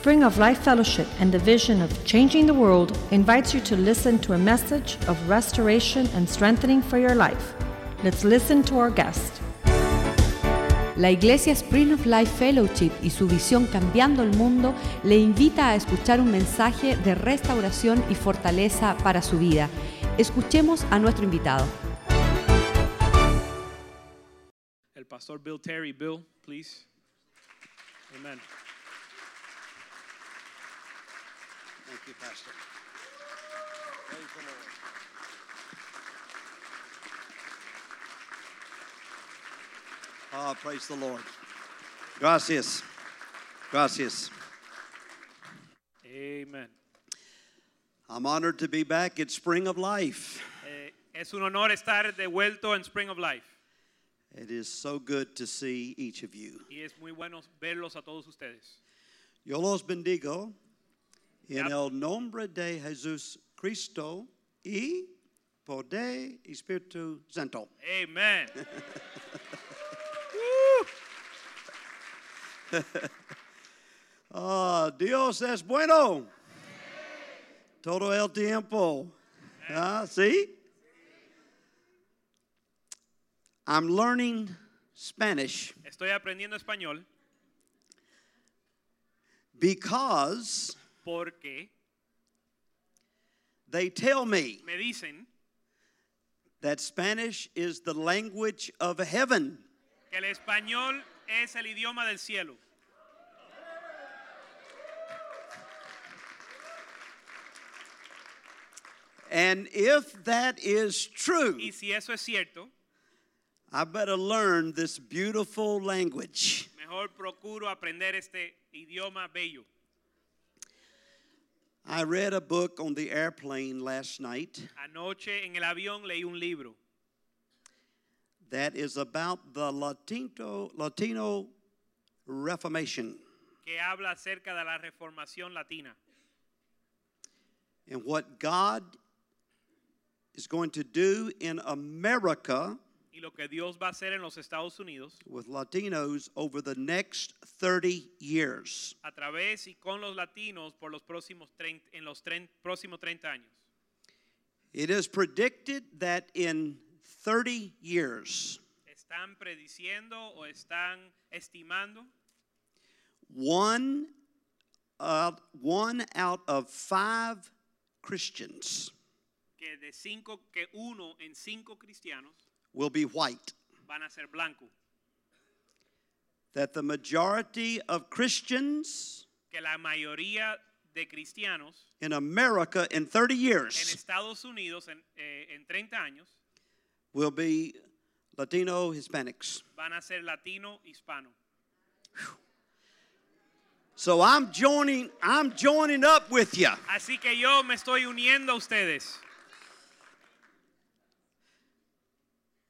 Spring of Life Fellowship and the vision of changing the world invites you to listen to a message of restoration and strengthening for your life. Let's listen to our guest. La Iglesia Spring of Life Fellowship y su visión Cambiando el Mundo le invita a escuchar un mensaje de restauración y fortaleza para su vida. Escuchemos a nuestro invitado. El pastor Bill Terry. Bill, please. Amen. Thank you, Pastor. Praise the Lord. Ah, praise the Lord. Gracias. Gracias. Amen. I'm honored to be back at Spring of Life. Eh, es un honor estar de vuelto en Spring of Life. It is so good to see each of you. Y es muy bueno verlos a todos ustedes. Yo los bendigo en Yep. el nombre de Jesús Cristo y poder Espíritu Santo. Amen. Ah, Dios es bueno. Todo el tiempo. Ah, ¿sí? I'm learning Spanish Estoy aprendiendo español because porque they tell me me dicen that Spanish is the language of heaven. que el español es el idioma del cielo. And if that is true, Y si eso es cierto, I better learn this beautiful language. mejor procuro aprender este idioma bello. I read a book on the airplane last night. Anoche en el avión leí un libro. That is about the Latino, Latino Reformation. Que habla acerca de la reformación latina. And what God is going to do in America y lo que Dios va a hacer en los Estados Unidos with Latinos over the next 30 years. a través y con los latinos por los próximos 30, en los próximos 30 años. It is predicted that in 30 years, Están prediciendo o están estimando one, uh, one out of five Christians que de cinco que uno en cinco cristianos will be white. van a ser blancos, That the majority of Christians que la mayoría de cristianos in America in 30 en years Estados Unidos en, eh, en 30 años will be Latino Hispanics. van a ser latino hispano. So I'm joining I'm joining up with you. Así que yo me estoy uniendo a ustedes.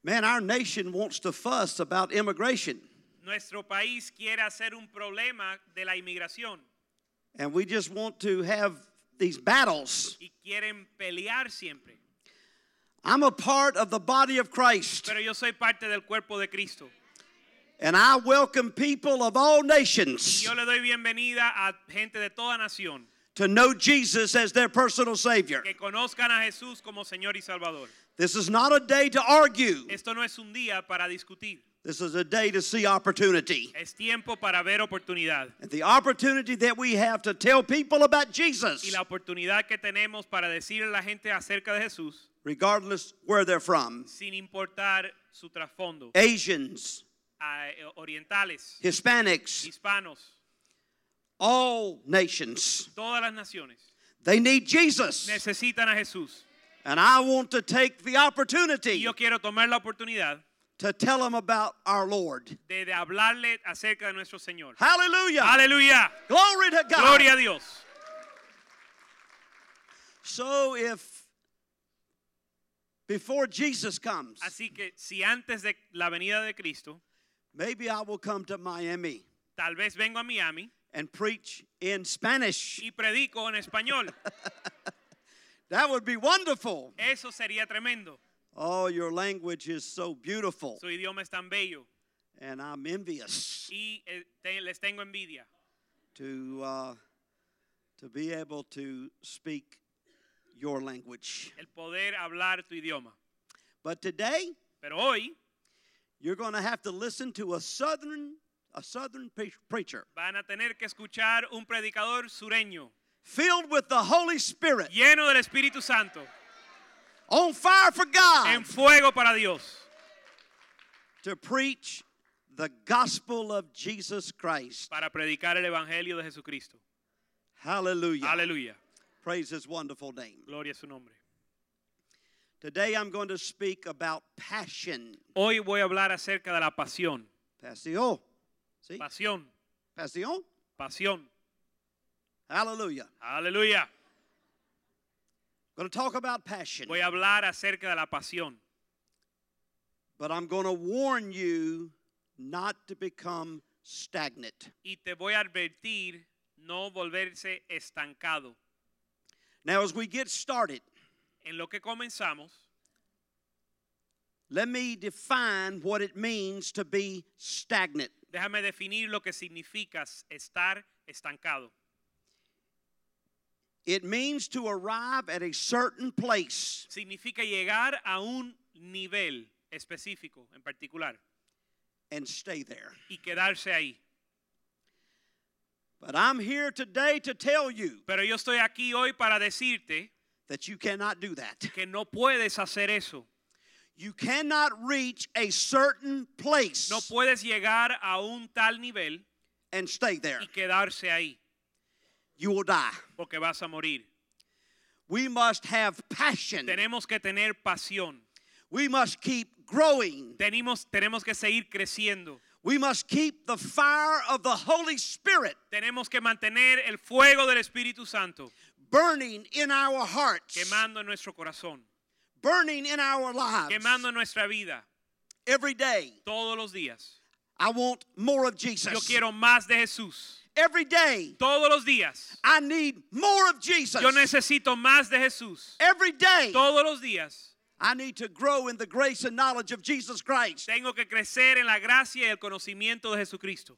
Man, our nation wants to fuss about immigration Nuestro país quiere hacer un problema de la inmigración and we just want to have these battles. y quieren pelear siempre. I'm a part of the body of Christ Pero yo soy parte del cuerpo de Cristo. and I welcome people of all nations Yo le doy bienvenida a gente de toda nación to know Jesus as their personal savior. que conozcan a Jesús como Señor y Salvador. This is not a day to argue. Esto no es un día para discutir, This is a day to see opportunity. es tiempo para ver oportunidad. And the opportunity that we have to tell people about Jesus. Y la oportunidad que tenemos para decirle a la gente acerca de Jesús, regardless where they're from sin importar su trasfondo, Asians, eh, orientales, Hispanics, hispanos, all nations. todas las naciones They need Jesus. necesitan a Jesús. And I want to take the Y opportunity yo quiero tomar la oportunidad to tell them about our Lord. de, de hablarle acerca de nuestro Señor. Hallelujah. Aleluya. Glory to God. Gloria a Dios. So if before Jesus comes, Así que si antes de la venida de Cristo, maybe I will come to Miami tal vez vengo a Miami and preach in Spanish. y predico en español. That would be wonderful. Eso sería tremendo. Oh, your language is so beautiful, Su idioma es tan bello and I'm envious y eh, les tengo envidia to uh, to be able to speak your language. el poder hablar tu idioma. But today, Pero hoy you're going to have to listen to a southern a southern pre- preacher van a tener que escuchar un predicador sureño, filled with the Holy Spirit, lleno del Espíritu Santo, on fire for God, en fuego para Dios, to preach the gospel of Jesus Christ. para predicar el Evangelio de Jesucristo. Hallelujah. Hallelujah. Praise his wonderful name. Gloria a su nombre. Today I'm going to speak about passion. Hoy voy a hablar acerca de la pasión. Pasión. See? Pasión, Passion. pasión. Hallelujah. Aleluya. going to talk about passion. Voy a hablar acerca de la pasión. But I'm going to warn you not to become stagnant. Y te voy a advertir no volverse estancado. Now, as we get started, En lo que comenzamos, let me define what it means to be stagnant. déjame definir lo que significa estar estancado. It means to arrive at a certain place Significa llegar a un nivel específico en particular and stay there. y quedarse ahí. But I'm here today to tell you Pero yo estoy aquí hoy para decirte that you cannot do that. que no puedes hacer eso. You cannot reach a certain place No puedes llegar a un tal nivel and stay there. y quedarse ahí You will die. porque vas a morir. We must have passion. Tenemos que tener pasión. We must keep growing. Tenemos, tenemos que seguir creciendo. We must keep the fire of the Holy Spirit Tenemos que mantener el fuego del Espíritu Santo burning in our hearts, quemando en nuestro corazón, burning in our lives quemando en nuestra vida every day. todos los días. I want more of Jesus. Yo quiero más de Jesús. Every day, Todos los días. I need more of Jesus. Yo necesito más de Jesús. Every day, Todos los días. I need to grow in the grace and knowledge of Jesus Christ. Tengo que crecer en la gracia y el conocimiento de Jesucristo.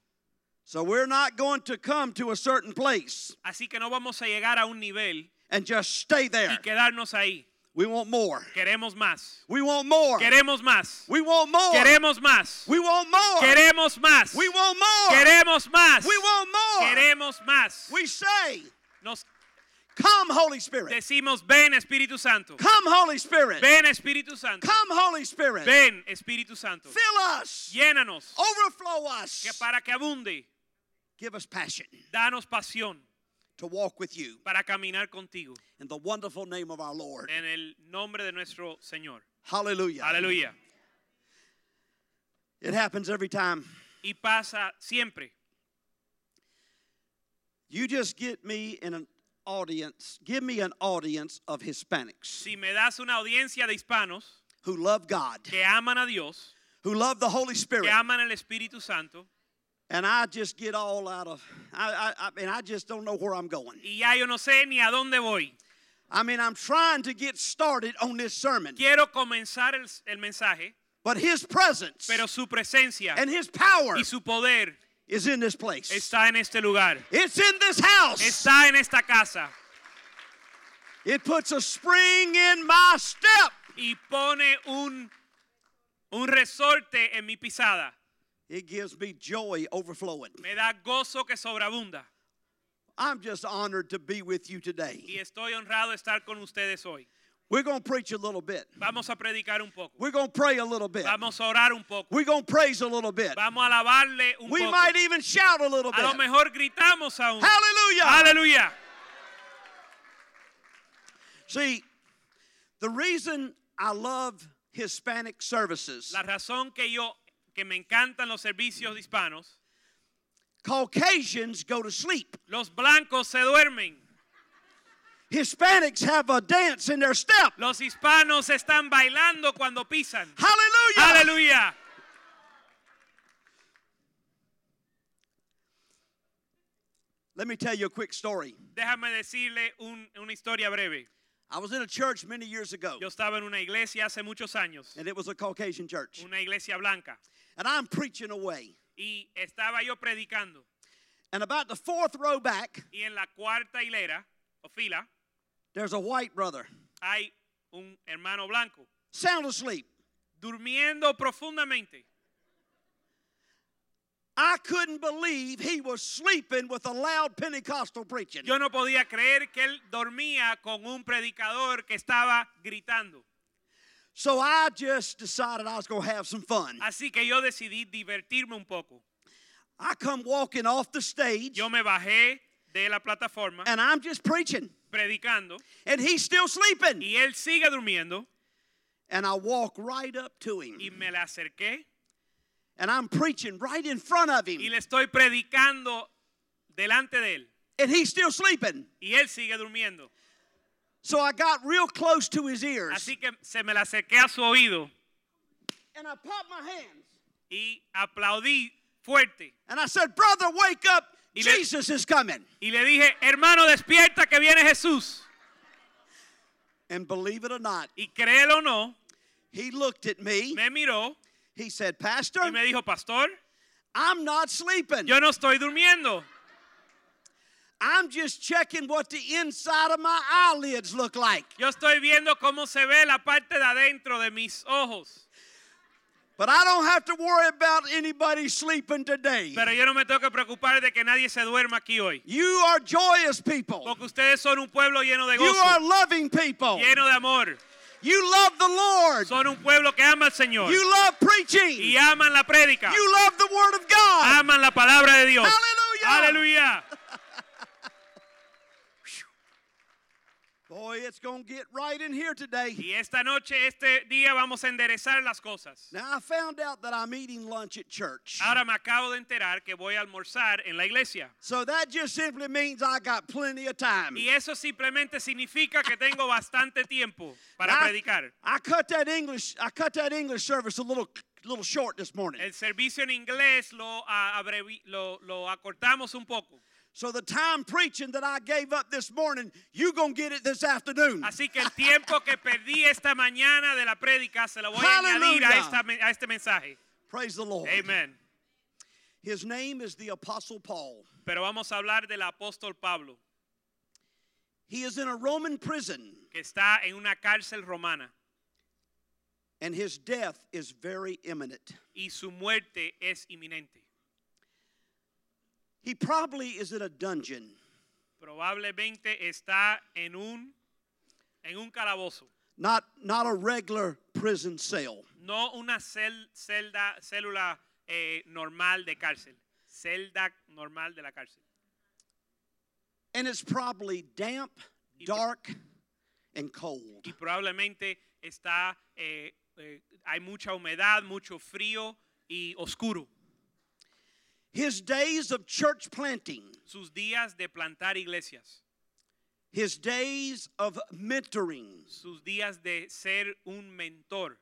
So we're not going to come to a certain place Así que no vamos a llegar a un nivel and just stay there. y quedarnos ahí. We want more. Queremos más. We want more. Queremos más. We want more. Queremos más. We want more. Queremos más. We want more. Queremos más. We want more. Queremos más. We say, Nos Come, Holy Spirit. decimos, ven Espíritu Santo. Come, Holy Spirit. Ven Espíritu Santo. Come, Holy Spirit. Ven Espíritu Santo. Fill us. Llénanos Overflow us. que para que abunde, Give us passion danos pasión to walk with you para caminar contigo. in the wonderful name of our Lord. En el nombre de nuestro Señor. Hallelujah. Aleluya. It happens every time. Y pasa siempre. You just get me in an audience, give me an audience of Hispanics Si me das una audiencia de hispanos who love God, que aman a Dios, who love the Holy Spirit, que aman el Espíritu Santo, and I just get all out of, I, I, I mean, I just don't know where I'm going. y ya yo no sé ni a dónde voy. I mean, I'm trying to get started on this sermon, Quiero comenzar el, el mensaje, but His presence pero su presencia and His power y su poder is in this place. está en este lugar. It's in this house. Está en esta casa It puts a spring in my step. y pone un, un resorte en mi pisada. It gives me joy overflowing. Me da gozo que sobreabunda. I'm just honored to be with you today. Y estoy honrado de estar con ustedes hoy. We're going to preach a little bit. Vamos a predicar un poco. We're going to pray a little bit. Vamos a orar un poco. We're going to praise a little bit. Vamos a alabarle un We poco. might even shout a little A lo bit. mejor gritamos aún. Hallelujah. Aleluya. See, the reason I love Hispanic services, La razón que yo que me encantan los servicios hispanos, Caucasians go to sleep. los blancos se duermen. Hispanics have a dance in their step. Los hispanos están bailando cuando pisan. Hallelujah. Hallelujah. Let me tell you a quick story. Déjame decirle un- una historia breve. I was in a church many years ago, Yo estaba en una iglesia hace muchos años, and it was a Caucasian church. una iglesia blanca, And I'm preaching away. y estaba yo predicando. And about the fourth row back, y en la cuarta hilera o fila there's a white brother, hay un hermano blanco sound asleep. durmiendo profundamente. I couldn't believe he was sleeping with a loud Pentecostal preaching. Yo no podía creer que él dormía con un predicador que estaba gritando. So I just decided I was going to have some fun. Así que yo decidí divertirme un poco. I come walking off the stage Yo me bajé de la plataforma and I'm just preaching. predicando And he's still sleeping. y él sigue durmiendo And I walk right up to him. y me le acerqué And I'm preaching right in front of him. y le estoy predicando delante de él And he's still sleeping. y él sigue durmiendo. So I got real close to his ears. Así que se me le acerqué a su oído And I popped my hands. y aplaudí fuerte And I said, Brother, wake up. Y le- Jesus is coming. y le dije, hermano, despierta que viene Jesús. And believe it or not, Y créelo o no, he looked at me. me miró He said, Pastor, y me dijo, pastor, I'm not sleeping. yo no estoy durmiendo. I'm just checking what the inside of my eyelids look like. Yo estoy viendo cómo se ve la parte de adentro de mis ojos. But I don't have to worry about anybody sleeping today. Pero yo no me tengo que preocupar de que nadie se duerma aquí hoy. You are joyous people. Porque ustedes son un pueblo lleno de gozo. You are loving people. lleno de amor. You love the Lord. Son un pueblo que ama al Señor You love preaching. y aman la prédica. You love the Word of God. Aman la palabra de Dios. Aleluya. Aleluya. Boy, it's going to get right in here today. Y esta noche, este día, vamos a enderezar las cosas. Now, I found out that I'm eating lunch at church. Ahora me acabo de enterar que voy a almorzar en la iglesia. So that just simply means I got plenty of time. Y eso simplemente significa que tengo bastante tiempo para I, predicar. I cut that English I cut that English service a little little short this morning. El servicio en inglés lo, abrevi- lo, lo acortamos un poco. So the time preaching that I gave up this morning, you going to get it this afternoon. Así que el tiempo que perdí esta mañana de la prédica se lo voy a añadir a, Hallelujah. esta a este mensaje. Praise the Lord. Amen. His name is the apostle Paul. Pero vamos a hablar del apóstol Pablo, He is in a Roman prison que está en una cárcel romana and his death is very imminent. y su muerte es inminente. He probably is in a dungeon. Probablemente está en un, en un calabozo, Not not a regular prison cell. no una cel- celda, célula eh, normal de cárcel, celda normal de la cárcel. And it's probably damp, dark, and cold. Y probablemente está, eh, eh, hay mucha humedad, mucho frío y oscuro. His days of church planting, Sus días de plantar iglesias, his days of mentoring, sus días de ser un mentor,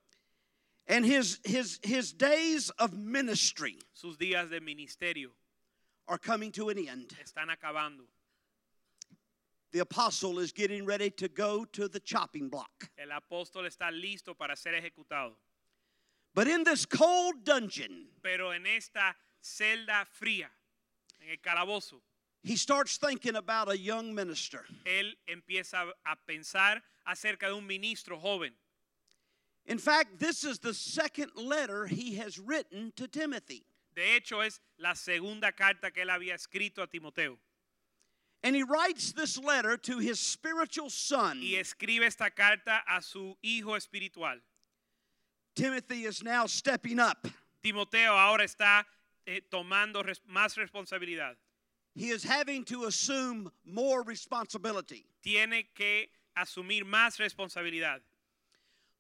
and his his his days of ministry sus días de ministerio are coming to an end. están acabando. The apostle is getting ready to go to the chopping block. El apóstol está listo para ser ejecutado. But in this cold dungeon, Pero en esta celda fría, en el calabozo, he starts thinking about a young minister. él empieza a pensar acerca de un ministro joven. In fact, this is the second letter he has written to Timothy. De hecho, es la segunda carta que él había escrito a Timoteo. And he writes this letter to his spiritual son. Y escribe esta carta a su hijo espiritual. Timothy is now stepping up. Timoteo ahora está eh, tomando res- más responsabilidad. He is having to assume more responsibility. Tiene que asumir más responsabilidad.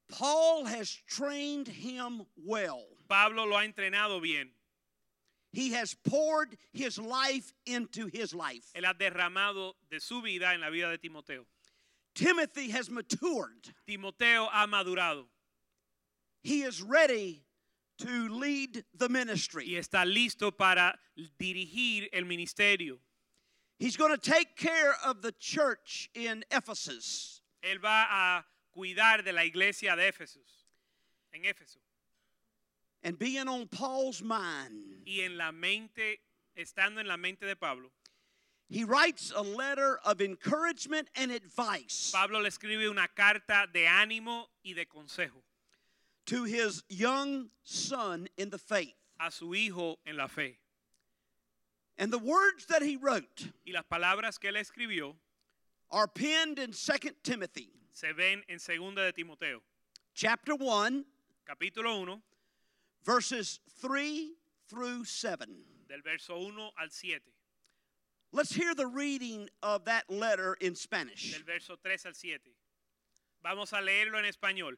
Paul has trained him well. Pablo lo ha entrenado bien. He has poured his life into his life. Él ha derramado de su vida en la vida de Timoteo. Timothy has matured. Timoteo ha madurado He is ready to lead the y ministry. está listo para dirigir el ministerio. He's going to take care of the church in Ephesus. Él va a cuidar de la iglesia de Éfesos, en Éfeso. And being on Paul's mind Y en la mente estando en la mente de Pablo, he writes a letter of encouragement and advice Pablo le escribe una carta de ánimo y de consejo to his young son in the faith. a su hijo en la fe. And the words that he wrote Y las palabras que él escribió are penned in 2 Timothy se ven en 2 de Timoteo, chapter 1 capítulo 1, verses 3 through 7. del verso 1 al 7, Let's hear the reading of that letter in Spanish. del verso 3 al 7. Vamos a leerlo en español.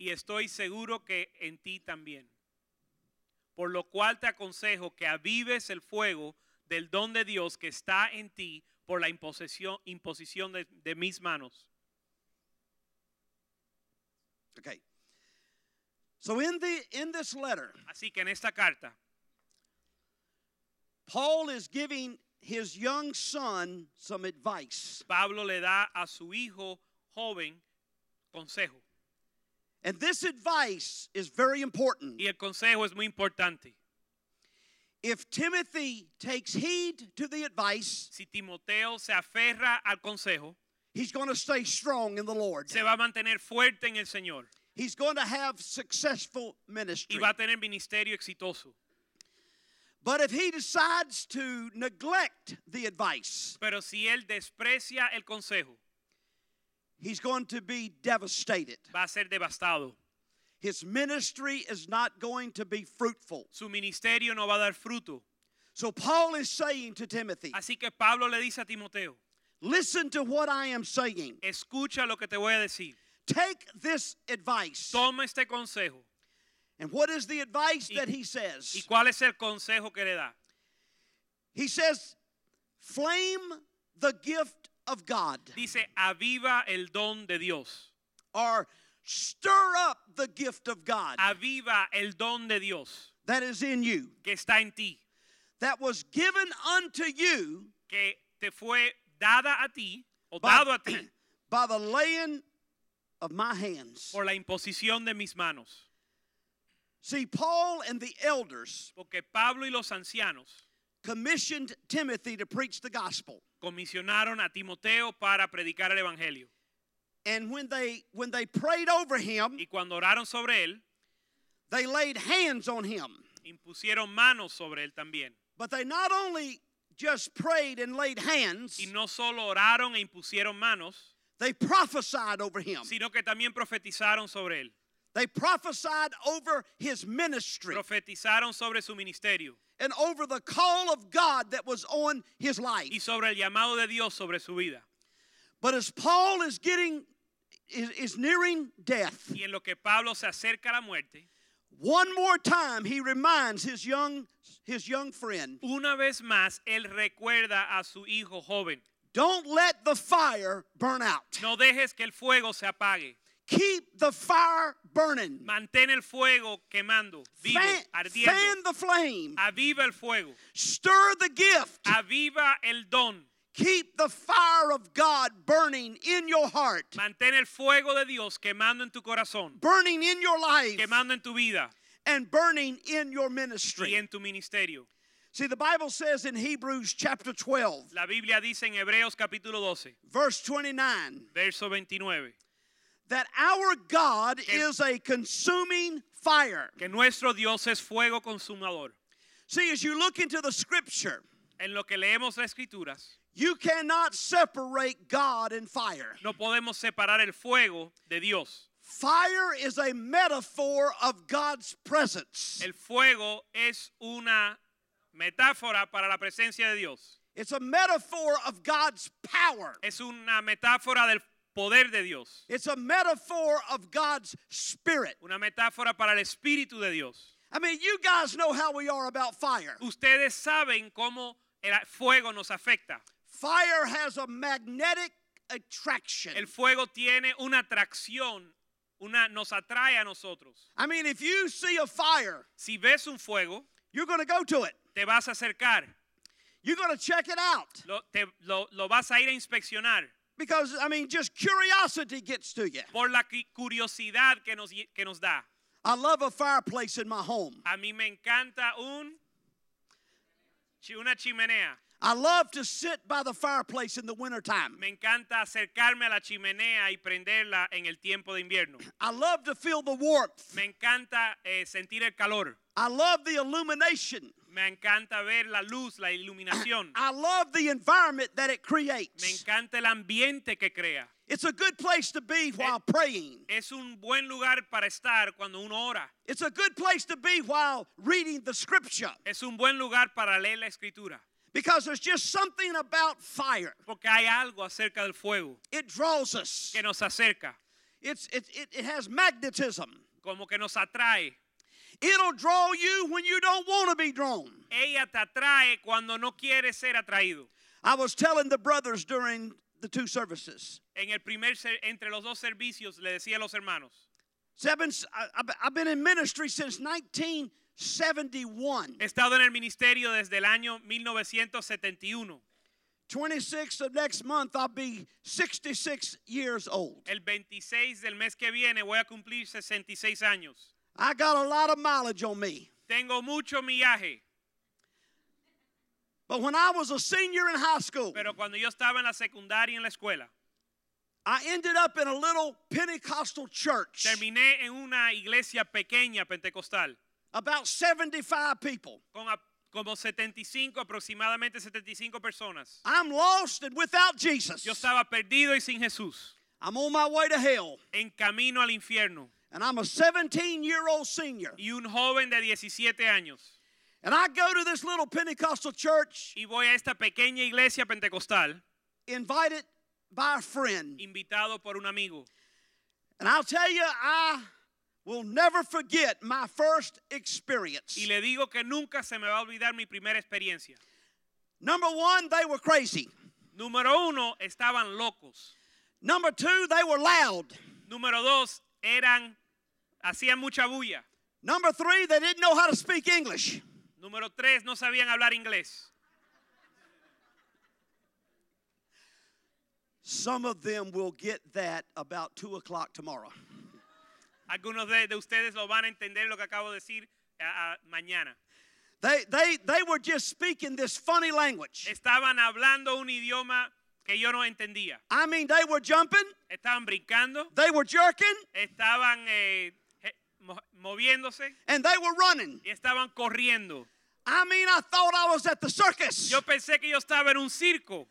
Y estoy seguro que en ti también. Por lo cual te aconsejo que avives el fuego del don de Dios que está en ti por la imposición, imposición de, de mis manos. Okay. So in the in this letter, Así que en esta carta, Paul is giving his young son some advice. Pablo le da a su hijo joven consejo. And this advice is very important. Y el consejo es muy importante. If Timothy takes heed to the advice, Si Timoteo se aferra al consejo, he's going to stay strong in the Lord. se va a mantener fuerte en el Señor He's going to have successful y ministry. va a tener ministerio exitoso. But if he decides to neglect the advice, Pero si él desprecia el consejo, he's going to be devastated. va a ser devastado. His ministry is not going to be fruitful. Su ministerio no va a dar fruto. So Paul is saying to Timothy, Así que Pablo le dice a Timoteo, listen to what I am saying. escucha lo que te voy a decir. Take this advice. Toma este consejo. And what is the advice Y- that he ¿Y says? cuál es el consejo que le da? He says, flame the gift of God Dice, aviva el don de Dios. or stir up the gift of God Aviva el don de Dios that is in you, que está en ti, that was given unto you que te fue dada a ti o by, dado a ti by the laying of my hands. por la imposición de mis manos. See, Paul and the elders Porque Pablo y los ancianos commissioned Timothy to preach the gospel. Comisionaron a Timoteo para predicar el evangelio. And when they when they prayed over him, Y cuando oraron sobre él, they laid hands on him. impusieron manos sobre él también. But they not only just prayed and laid hands, Y no solo oraron e impusieron manos, they prophesied over him. sino que también profetizaron sobre él. They prophesied over his ministry Profetizaron sobre su ministerio and over the call of God that was on his life. y sobre el llamado de Dios sobre su vida. But as Paul is getting is, is nearing death, Y en lo que Pablo se acerca a la muerte, one more time he reminds his young his young friend, una vez más él recuerda a su hijo joven. don't let the fire burn out. No dejes que el fuego se apague. Keep the fire burning. Mantén el fuego quemando, vivo, Fan, ardiendo. fan the flame. Aviva el fuego. Stir the gift. Aviva el don. Keep the fire of God burning in your heart, Mantén el fuego de Dios quemando en tu corazón, burning in your life, quemando en tu vida and burning in your y ministry. en tu ministerio. See, the Bible says in Hebrews chapter 12, La Biblia dice en Hebreos capítulo 12, verse 29, verso 29, that our God is a consuming fire. que nuestro Dios es fuego consumador. See, as you look into the scripture, En lo que leemos las escrituras, you cannot separate God and fire. no podemos separar el fuego de Dios. Fire is a metaphor of God's presence. El fuego es una metáfora para la presencia de Dios. It's a metaphor of God's power. Es una metáfora del poder de Dios. It's a metaphor of God's spirit. Una metáfora para el Espíritu de Dios. I mean, you guys know how we are about fire. Ustedes saben cómo el fuego nos afecta. Fire has a magnetic attraction. El fuego tiene una atracción, una, nos atrae a nosotros. I mean, if you see a fire, Si ves un fuego, you're going to go to it. te vas a acercar, You're going to check it out. lo, te- lo- lo vas a ir a inspeccionar Because, I mean, just curiosity gets to you. por la curiosidad que nos, que nos da. I love a fireplace in my home. A mí me encanta un, una chimenea. I love to sit by the fireplace in the wintertime. Me encanta acercarme a la chimenea y prenderla en el tiempo de invierno. I love to feel the warmth. Me encanta eh, sentir el calor. I love the illumination. Me encanta ver la luz, la iluminación. I love the environment that it creates. Me encanta el ambiente que crea. It's a good place to be while praying. Es un buen lugar para estar cuando uno ora. It's a good place to be while reading the scripture. Es un buen lugar para leer la escritura. Because there's just something about fire. Porque hay algo acerca del fuego It draws us. que nos acerca, It's, it, it, it has magnetism. como que nos atrae. It'll draw you when you don't want to be drawn. Ella te atrae cuando no quieres ser atraído. I was telling the brothers during the two services. En el primer entre los dos servicios le decía a los hermanos, Seven, I, I've- been in ministry since 1971. he estado en el ministerio desde el año 1971. 26th of next month, I'll be 66 years old. El 26 del mes que viene voy a cumplir 66 años. I got a lot of mileage on me. Tengo mucho millaje, But when I was a senior in high school, pero cuando yo estaba en la secundaria en la escuela, I ended up in a little Pentecostal church, terminé en una iglesia pequeña pentecostal about 75 people. con como 75, aproximadamente 75 personas. I'm lost and without Jesus. Yo estaba perdido y sin Jesús, I'm on my way to hell, en camino al infierno, and I'm a 17 year old senior. y un joven de 17 años. And I go to this little Pentecostal church, Y voy a esta pequeña iglesia pentecostal, invited by a friend. invitado por un amigo. And I'll tell you, I will never forget my first experience. Y le digo que nunca se me va a olvidar mi primera experiencia. Number one, they were crazy. Número uno, estaban locos. Number two, they were loud. Número dos, eran, hacían mucha bulla. Number three, they didn't know how to speak English. Número tres, no sabían hablar inglés. Some of them will get that about two o'clock tomorrow. Algunos de, de ustedes lo van a entender lo que acabo de decir ah, mañana. They, they, they were just speaking this funny language. Estaban hablando un idioma que yo no entendía. I mean, they were jumping, Estaban brincando, they were jerking, estaban eh, moviéndose and they were running. y estaban corriendo. I mean, I thought I was at the circus. Yo pensé que yo estaba en un circo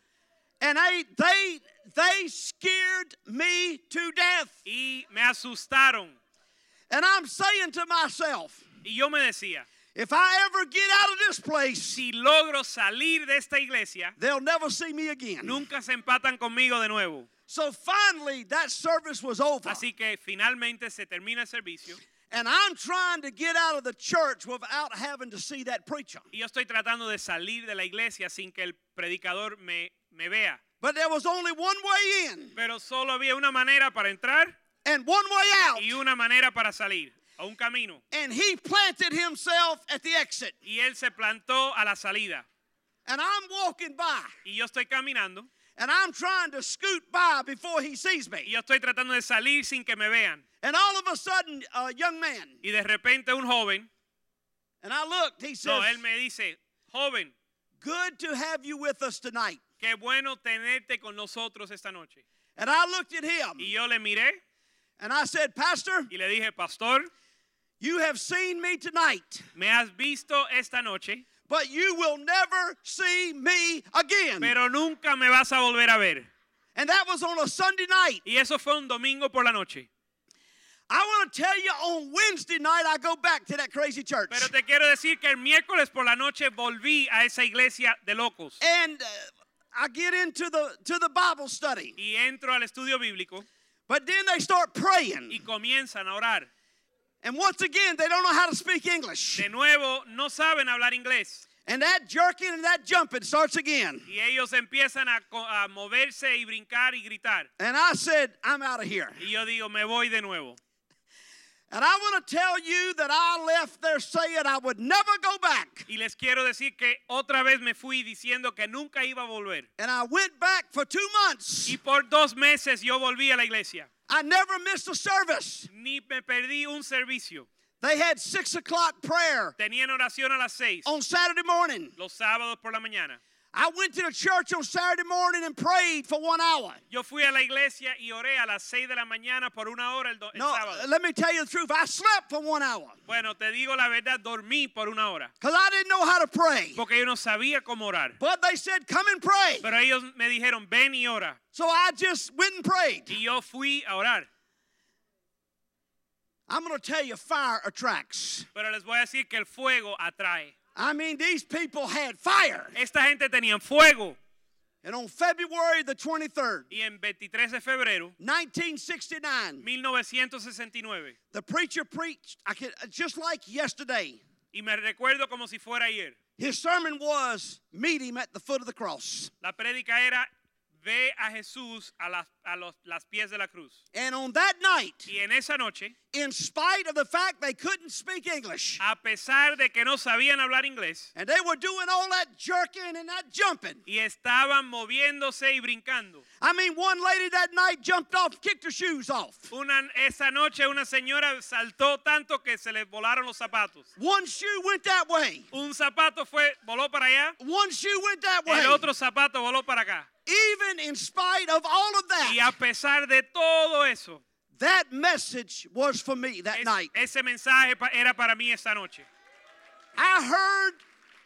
And they, they, they scared me to death. y me asustaron. And I'm saying to myself, Y yo me decía, if I ever get out of this place, si logro salir de esta iglesia, they'll never see me again. nunca se empatan conmigo de nuevo. So finally, that service was over. Así que finalmente se termina el servicio And I'm trying to get out of the church without having to see that preacher. y yo estoy tratando de salir de la iglesia sin que el predicador me, me vea. But there was only one way in Pero solo había una manera para entrar and one way out. y una manera para salir, un camino. And he planted himself at the exit. Y él se plantó a la salida. And I'm walking by. Y yo estoy caminando And I'm trying to scoot by before he sees y me. yo estoy tratando de salir sin que me vean. And all of a sudden, a young man, Y de repente un joven, and I looked, he says, no, él me dice, joven, Good to have you with us tonight. qué bueno tenerte con nosotros esta noche. And I looked at him Y yo le miré and I said, Pastor, y le dije, pastor, you have seen me tonight, me has visto esta noche, but you will never see me again. pero nunca me vas a volver a ver. And that was on a Sunday night. Y eso fue un domingo por la noche. I want to tell you on Wednesday night, I go back to that crazy church. Pero te quiero decir que el miércoles por la noche volví a esa iglesia de locos. And uh, I get into the to the Bible study. Y entro al estudio bíblico But then they start praying. y comienzan a orar. And once again, they don't know how to speak English. De nuevo, no saben hablar inglés. And that jerking and that jumping starts again. Y ellos empiezan a, a moverse y brincar y gritar. And I said, I'm out of here. Y yo digo, me voy de nuevo. And I want to tell you that I left there saying I would never go back. Y les quiero decir que otra vez me fui diciendo que nunca iba a volver. And I went back for two months. Y por dos meses yo volví a la iglesia. I never missed a service. Ni me perdí un servicio. They had six o'clock prayer Tenían oración a las seis, on Saturday morning. los sábados por la mañana. I went to the church on Saturday morning and prayed for one hour. Yo fui a la iglesia y oré a las seis de la mañana por una hora el, do- el No, sábado. let me tell you the truth. I slept for one hour Bueno, te digo la verdad, dormí por una hora. because I didn't know how to pray. Porque yo no sabía cómo orar. But they said, come and pray. Pero ellos me dijeron, ven y ora. So I just went and prayed. Y yo fui a orar. I'm going to tell you, fire attracts. Pero les voy a decir que el fuego atrae. I mean, these people had fire. Esta gente tenía fuego. And on February the 23rd, Y en 23 de febrero 1969, 1969. the preacher preached I can, uh, just like yesterday. Y me recuerdo como si fuera ayer. His sermon was Meet Him at the Foot of the Cross. La prédica era ve a Jesús a las, a los, las pies de la cruz. And on that night, Y en esa noche, in spite of the fact they couldn't speak English, a pesar de que no sabían hablar inglés and they were doing all that jerking and that jumping. y estaban moviéndose y brincando. I mean, one lady that night jumped off, kicked her shoes off. Una, esa noche una señora saltó tanto que se le volaron los zapatos. One shoe went that way. Un zapato fue, voló para allá, One shoe went that way. el otro zapato voló para acá. Even in spite of all of that, a pesar de todo eso, that message was for me that es- night. ese mensaje era para mí esa noche. I heard,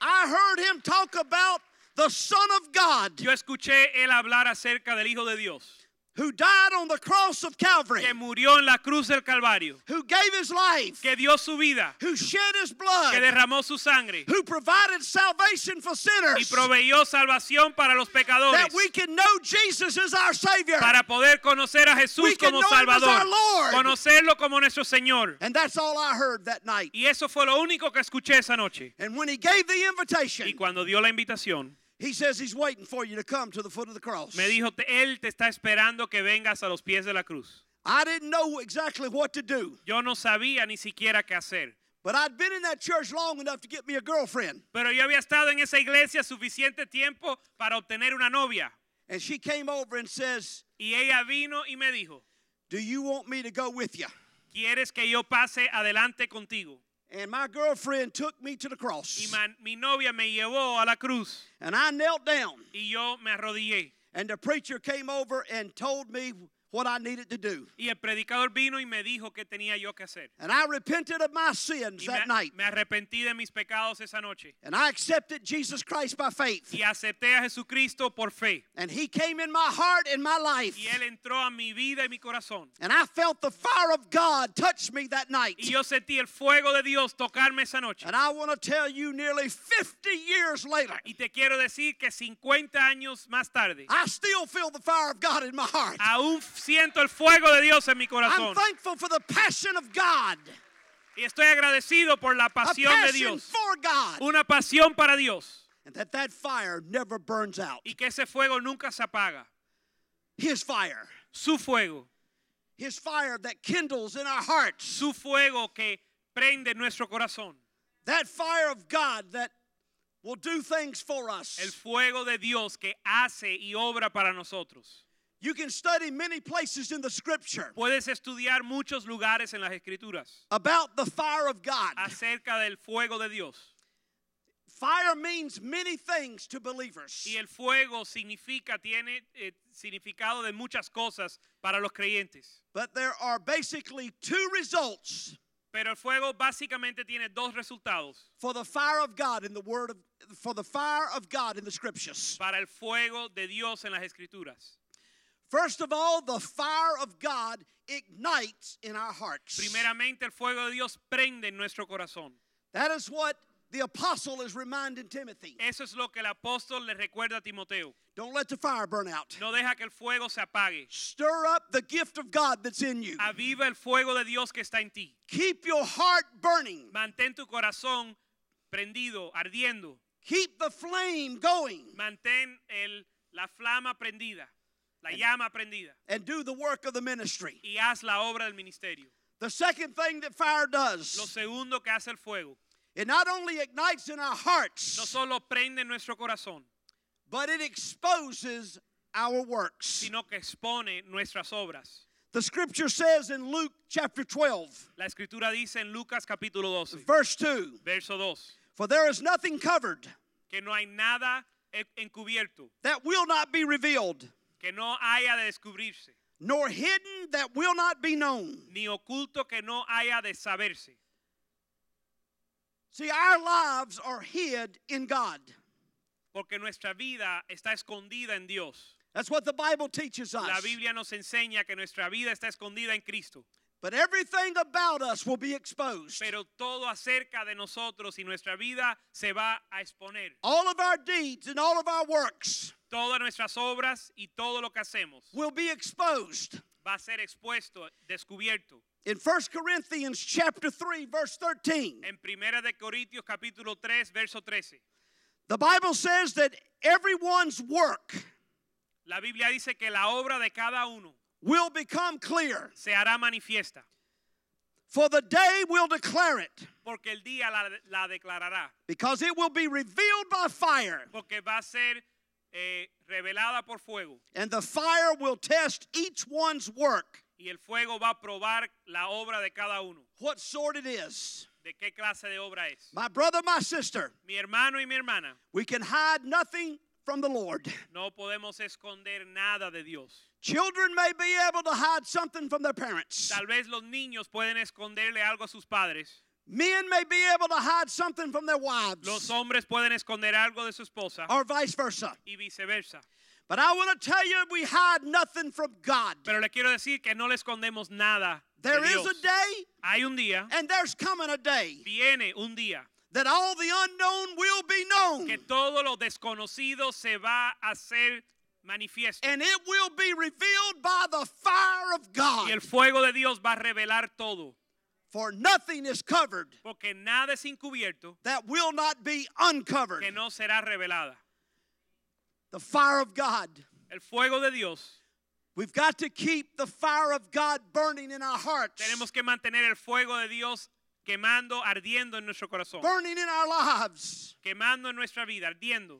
I heard him talk about the Son of God Yo escuché él hablar acerca del Hijo de Dios, who died on the cross of Calvary, que murió en la cruz del Calvario, who gave his life, que dio su vida, who shed his que blood, derramó su sangre who provided salvation for y sinners, proveyó salvación para los pecadores, that we can know Jesus is our Savior. para poder conocer a We Jesús can como know him as Salvador, our Lord. conocerlo como nuestro Señor. And that's all I heard that night. Y eso fue lo único que escuché esa noche. And when he gave the invitation, Y cuando dio la invitación, he says he's waiting for you to come to the foot of the cross. me dijo, "Te- Él te está esperando que vengas a los pies de la cruz. I didn't know exactly what to do, Yo no sabía ni siquiera qué hacer. but I'd been in that church long enough to get me a girlfriend. Pero yo había estado en esa iglesia suficiente tiempo para obtener una novia. And she came over and says, Y ella vino y me dijo, Do you want me to go with you? ¿quieres que yo pase adelante contigo? And my girlfriend took me to the Y cross. ma- mi novia me llevó a la cruz And I knelt down, y yo me arrodillé. and the preacher came over and told me what I needed to do. Y el predicador vino y me dijo qué tenía yo que hacer. And I repented of my sins that me, night. me arrepentí de mis pecados esa noche. And I accepted Jesus Christ by faith. Y acepté a Jesucristo por fe. And he came in my heart and my life. Y Él entró a mi vida y mi corazón. And I felt the fire of God touch me that night. Y yo sentí el fuego de Dios tocarme esa noche. And I want to tell you, nearly 50 years later, Y te quiero decir que 50 años más tarde, I still feel the fire of God in my heart. aún siento el fuego de Dios en mi I'm corazón. thankful for the passion of God, Y estoy agradecido por la pasión de Dios. for God, Una pasión para Dios. and that that fire never burns out. Y que ese fuego nunca se apaga. His fire, Su fuego. His fire that kindles in our hearts, Su fuego que prende nuestro corazón. that fire of God that will do things for El us. fuego de Dios que hace y obra para nosotros. You can study many places in the scripture Puedes estudiar muchos lugares en las escrituras about the fire of God. acerca del fuego de Dios. Fire means many things to believers. Y el fuego significa, tiene eh, significado de muchas cosas para los creyentes. But there are basically two results Pero el fuego básicamente tiene dos resultados for the fire of God in the word of for the fire of God in the scriptures. para el fuego de Dios en las escrituras. First of all, the fire of God ignites in our hearts. Primeramente, el fuego de Dios prende en nuestro corazón. That is what the apostle is reminding Timothy. Eso es lo que el apóstol le recuerda a Timoteo. Don't let the fire burn out. No deja que el fuego se apague. Stir up the gift of God that's in you. Aviva el fuego de Dios que está en ti. Keep your heart burning. Mantén tu corazón prendido, ardiendo. Keep the flame going Mantén el, la flama prendida, la llama prendida. and do the work of the ministry. Y haz la obra del ministerio. The second thing that fire does. Lo segundo que hace el fuego, it not only ignites in our hearts. no solo prende nuestro corazón, but it exposes our works. sino que expone nuestras obras. The scripture says in Luke chapter 12, La escritura dice en Lucas capítulo 12, verse 2 verso 2, For there is nothing covered que no hay nada encubierto, that will not be revealed, que no haya de descubrirse, nor hidden that will not be known. ni oculto que no haya de saberse. See, our lives are hid in God. Porque nuestra vida está escondida en Dios. That's what the Bible teaches us. La. Biblia nos enseña que nuestra vida está escondida en Cristo. But everything about us will be exposed. Pero todo acerca de nosotros y nuestra vida se va a exponer. All of our deeds and all of our works Todas nuestras obras y todo lo que hacemos will be exposed. va a ser expuesto, descubierto. In 1 Corinthians chapter 3 verse 13, En Primera de Corintios capítulo 3, verso 13. the Bible says that everyone's work La Biblia dice que la obra de cada uno will become clear, se hará manifiesta, for the day will declare it, porque el día la, la declarará, because it will be revealed by fire, porque va a ser eh, revelada por fuego. and the fire will test each one's work, Y el fuego va a probar la obra de cada uno. what sort it is. ¿De qué clase de obra es? My brother, my sister, Mi hermano y mi hermana, we can hide nothing from the Lord. no podemos esconder nada de Dios. Children may be able to hide something from their parents. Tal vez los niños pueden esconderle algo a sus padres. Men may be able to hide something from their Los wives, hombres pueden esconder algo de su esposa or vice versa. y viceversa. But I want to tell you, we hide nothing from God. Pero le quiero decir que no le escondemos nada de There is Dios. a day, Hay un día, and there's coming a day viene un día, that all the unknown will be known, que todo lo desconocido se va a hacer manifiesto. and it will be revealed by the fire of Y el God. fuego de Dios va a revelar todo. For nothing is covered Porque nada es encubierto that will not be uncovered. que no será revelada. The fire of God. El fuego de Dios, We've got to keep the fire of God burning in our hearts, tenemos que mantener el fuego de Dios quemando, ardiendo en nuestro corazón. burning in our lives. Quemando en nuestra vida, ardiendo.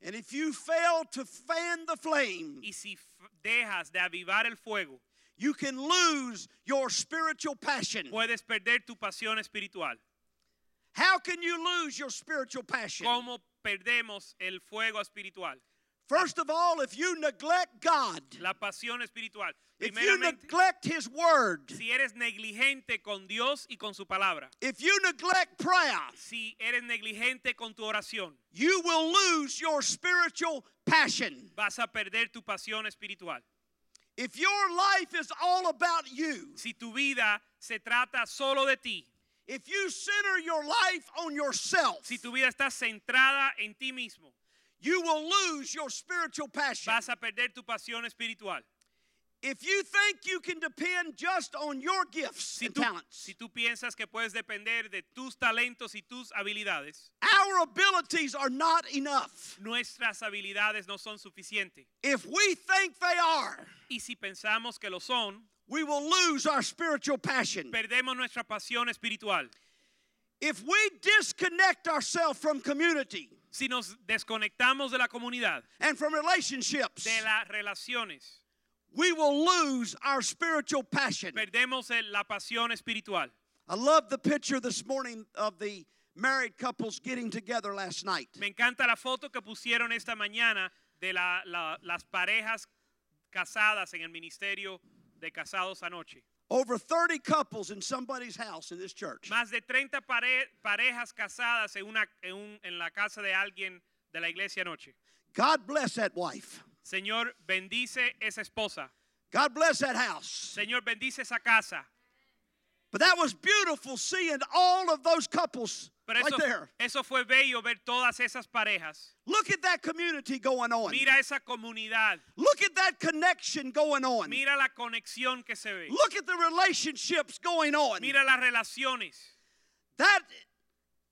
And if you fail to fan the flame, Y si dejas de avivar el fuego, you can lose your spiritual passion. puedes perder tu pasión espiritual. How can you lose your spiritual passion? ¿Cómo perdemos el fuego espiritual? First of all, if you neglect God, La pasión espiritual. if you neglect His Word, si eres negligente con Dios y con su palabra, if you neglect prayer, si eres negligente con tu oración, you will lose your spiritual passion. vas a perder tu pasión espiritual. If your life is all about you, Si tu vida se trata solo de ti, if you center your life on yourself, si tu vida está centrada en ti mismo, you will lose your spiritual passion. vas a perder tu pasión espiritual. If you think you can depend just on your gifts Si and tú, talents, si tú piensas que puedes depender de tus talentos y tus habilidades, our abilities are not enough. nuestras habilidades no son suficientes. If we think they are, Y si pensamos que lo son, we will lose our spiritual passion. perdemos nuestra pasión espiritual. If we disconnect ourselves from community Si nos desconectamos de la comunidad, and from relationships, de las relaciones, we will lose our spiritual passion. perdemos la pasión espiritual. I love the picture this morning of the married couples getting together last night. Me encanta la foto que pusieron esta mañana de la- la- las parejas casadas en el ministerio de casados anoche. Over 30 couples in somebody's house in this church. Más de 30 pare- parejas casadas en, una, en, un- en la casa de alguien de la iglesia anoche. God bless that wife. Señor, bendice esa esposa. God bless that house. Señor, bendice esa casa. But that was beautiful seeing all of those couples Pero right eso, there. eso fue bello ver todas esas parejas. Look at that community going on. Mira esa comunidad. Look at that connection going on. Mira la conexión que se ve. Look at the relationships going on. Mira las relaciones. That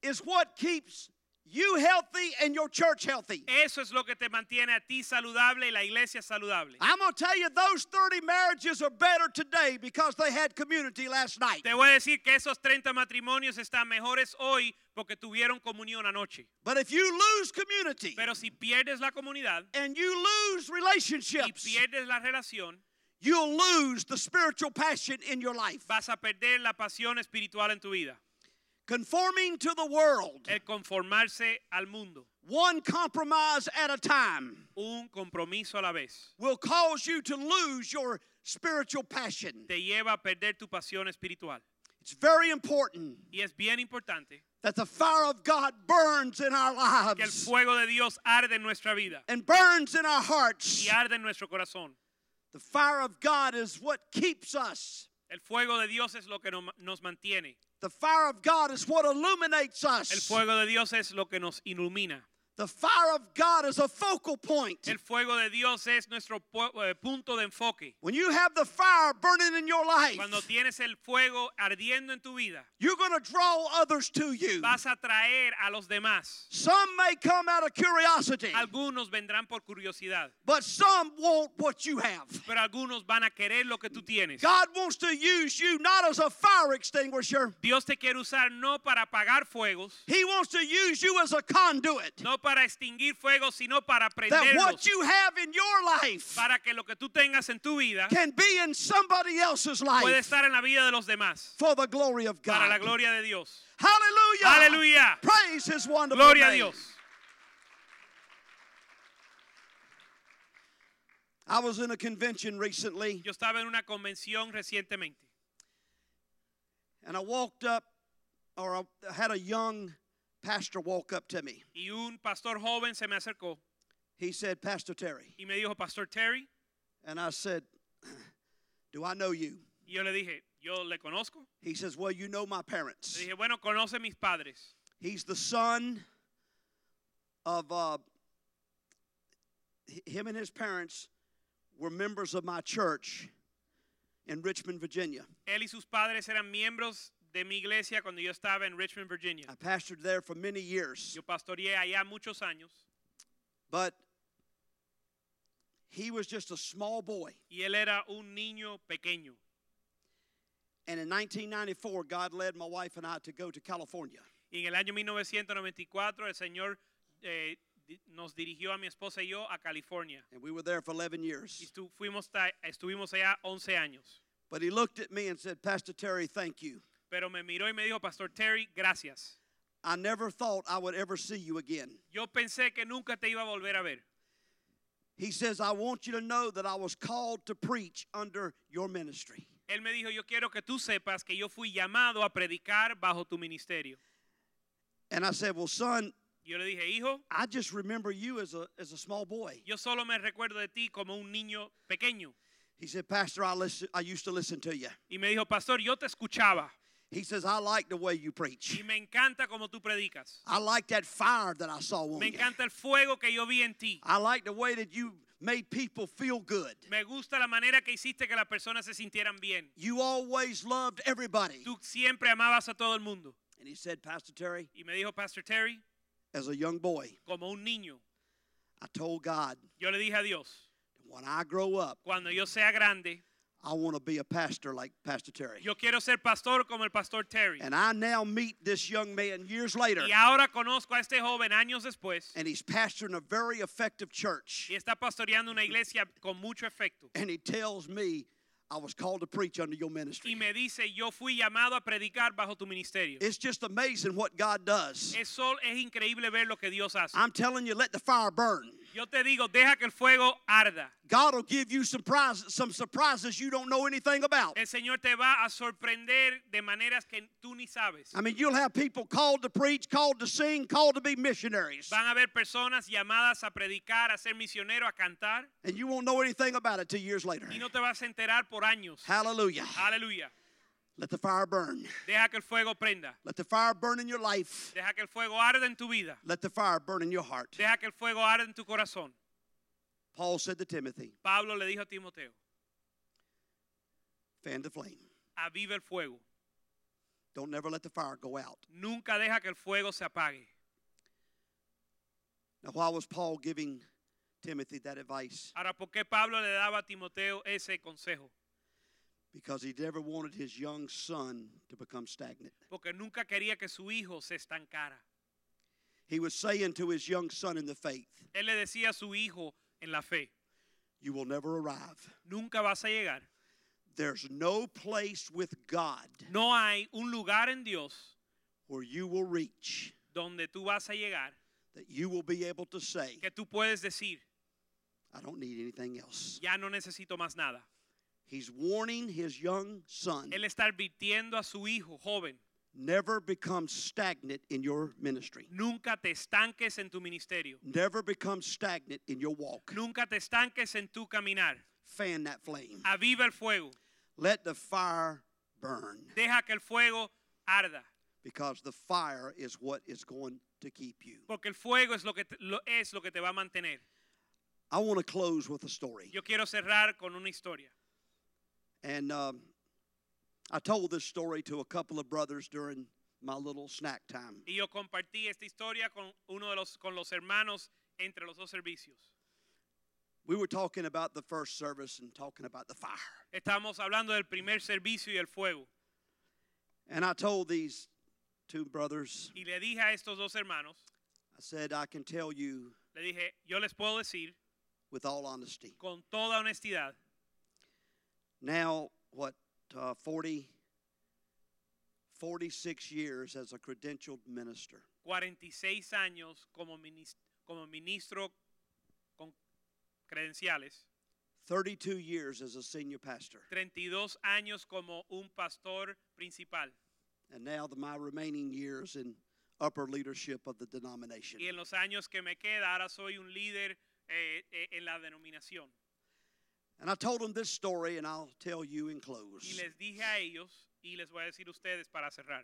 is what keeps you healthy and your church healthy. Eso es lo que te mantiene a ti saludable y la iglesia saludable. I'm going to tell you, those 30 marriages are better today because they had community last night. Te voy a decir que esos 30 matrimonios están mejores hoy porque tuvieron comunión anoche. But if you lose community Pero si pierdes la comunidad and you lose relationships, y pierdes la relación, you'll lose the spiritual passion in your life. vas a perder la pasión espiritual en tu vida. Conforming to the world, El conformarse al mundo, one compromise at a time, un compromiso a la vez, will cause you to lose your spiritual passion. te lleva a perder tu pasión espiritual. It's very important Y es bien importante that the fire of God burns in our lives. que el fuego de Dios arde en nuestra vida and burns in our hearts. y arde en nuestro corazón. The fire of God is what keeps us. El fuego de Dios es lo que nos mantiene. The fire of God is what illuminates us. El fuego de Dios es lo que nos ilumina. The fire of God is a focal point. El fuego de Dios es nuestro eh, punto de enfoque. When you have the fire burning in your life, Cuando tienes el fuego ardiendo en tu vida, you're going to draw others to you. vas a traer a los demás. Some may come out of curiosity, Algunos vendrán por curiosidad, but some want what you have. pero algunos van a querer lo que tú tienes. God wants to use you not as a fire extinguisher, Dios te quiere usar no para apagar fuegos, He wants to use you as a conduit. no para extinguir fuegos, sino para That prenderlos. what you have in your life Para que lo que tú tengas en tu vida can be in somebody else's puede life estar en la vida de los demás. for the glory of Para la God. gloria de Dios. Hallelujah. Aleluya. Praise His wonderful Gloria a name. Dios. I was in a convention recently Yo estaba en una convención recientemente and I walked up, or I had a young pastor walk up to me. y un pastor joven se me acercó He said, Pastor Terry. y me dijo, Pastor Terry, And I said, Do I know you? y yo le dije, ¿yo le conozco? He says, Well, you know my parents. Le dije, bueno, conoce mis padres. He's the son of uh, him and his parents were members of my church in Richmond, Virginia. Él y sus padres eran miembros de mi iglesia cuando yo estaba en Richmond, Virginia. I pastored there for many years, Yo pastoreé allá muchos años but he was just a small boy. y él era un niño pequeño. And in 1994, God led my wife and I to go to California. Y en el año 1994 el Señor eh, nos dirigió a mi esposa y yo a California. And we were there for 11 years. Y estu- fuimos estuvimos allá 11 años. But he looked at me and said, Pastor Terry, thank you. Pero me miró y me dijo, Pastor Terry, gracias. I never thought I would ever see you again. Yo pensé que nunca te iba a volver a ver. He says, I want you to know that I was called to preach under your ministry. Él me dijo, yo quiero que tú sepas que yo fui llamado a predicar bajo tu ministerio. And I said, Well, son, Yo le dije, hijo, I just remember you as a, as a small boy. yo solo me recuerdo de ti como un niño pequeño. He said, Pastor, I, listen, I used to listen to you. Y me dijo, pastor, yo te escuchaba He says, I like the way you preach. y me encanta como tú predicas. I like that fire that I saw on Me you. encanta el fuego que yo vi en ti. I like the way that you made people feel good. Me gusta la manera que hiciste que las personas se sintieran bien. You always loved everybody. Tú siempre amabas a todo el mundo. And he said, Pastor Terry, Y me dijo, Pastor Terry, as a young boy, como un niño, I told God, yo le dije a Dios, when I grow up, cuando yo sea grande, I want to be a pastor like Pastor Terry. yo quiero ser pastor como el pastor Terry. And I now meet this young man years later, Y ahora conozco a este joven años después and he's pastoring a very effective church. y está pastoreando una iglesia con mucho efecto. And he tells me, I was called to preach under your ministry. Y me dice, yo fui llamado a predicar bajo tu ministerio. It's just amazing what God does. Eso es increíble ver lo que Dios hace. I'm telling you, let the fire burn. Yo te digo, deja que el fuego arda. God will give you some prizes, some surprises you don't know anything about. El Señor te va a sorprender de maneras que tú ni sabes. I mean, you'll have people called to preach, called to sing, called to be missionaries, Van a haber personas llamadas a predicar, a ser misionero, a cantar, and you won't know anything about it two years later. y no te vas a enterar por años. Hallelujah. Aleluya. Let the fire burn. Deja que el fuego prenda. Let the fire burn in your life. Deja que el fuego arda en tu vida. Let the fire burn in your heart. Deja que el fuego arda en tu corazón. Paul said to Timothy, Pablo le dijo a Timoteo, fan the flame. aviva el fuego. Don't never let the fire go out. Nunca deja que el fuego se apague. Now, why was Paul giving Timothy that advice? Ahora, ¿por qué Pablo le daba a Timoteo ese consejo? Because he never wanted his young son to become stagnant. Porque nunca quería que su hijo se estancara. He was saying to his young son in the faith, Él le decía a su hijo en la fe, You will never arrive. nunca vas a llegar. There's no place with God No hay un lugar en Dios where you will reach donde tú vas a llegar that you will be able to say, que tú puedes decir, I don't need anything else. ya no necesito más nada. He's warning his young son Él está advirtiendo a su hijo joven, never become stagnant in your ministry, nunca te estanques en tu ministerio, never become stagnant in your walk. nunca te estanques en tu caminar. Fan that flame. Aviva el fuego, Let the fire burn deja que el fuego arda, because the fire is what is going to keep you. porque el fuego es lo que te, lo- es lo que te va a mantener. I want to close with a story. Yo quiero cerrar con una historia. And um, I told this story to a couple of brothers during my little snack time. Y yo compartí esta historia con uno de los con los hermanos entre los dos servicios. We were talking about the first service and talking about the fire. Estamos hablando del primer servicio y el fuego. And I told these two brothers, Y le dije a estos dos hermanos, I said, I can tell you le dije, yo les puedo decir with all honesty. con toda honestidad, Now, what, uh, 40, 46 years as a credentialed minister. 46 años como, minis- como ministro con credenciales, 32 years as a senior pastor. 32 años como un pastor principal And now the, my remaining years in upper leadership of the denomination. y en los años que me queda ahora soy un líder eh, eh, en la denominación. And I told them this story, and I'll tell you in Y close. les dije a ellos y les voy a decir ustedes para cerrar.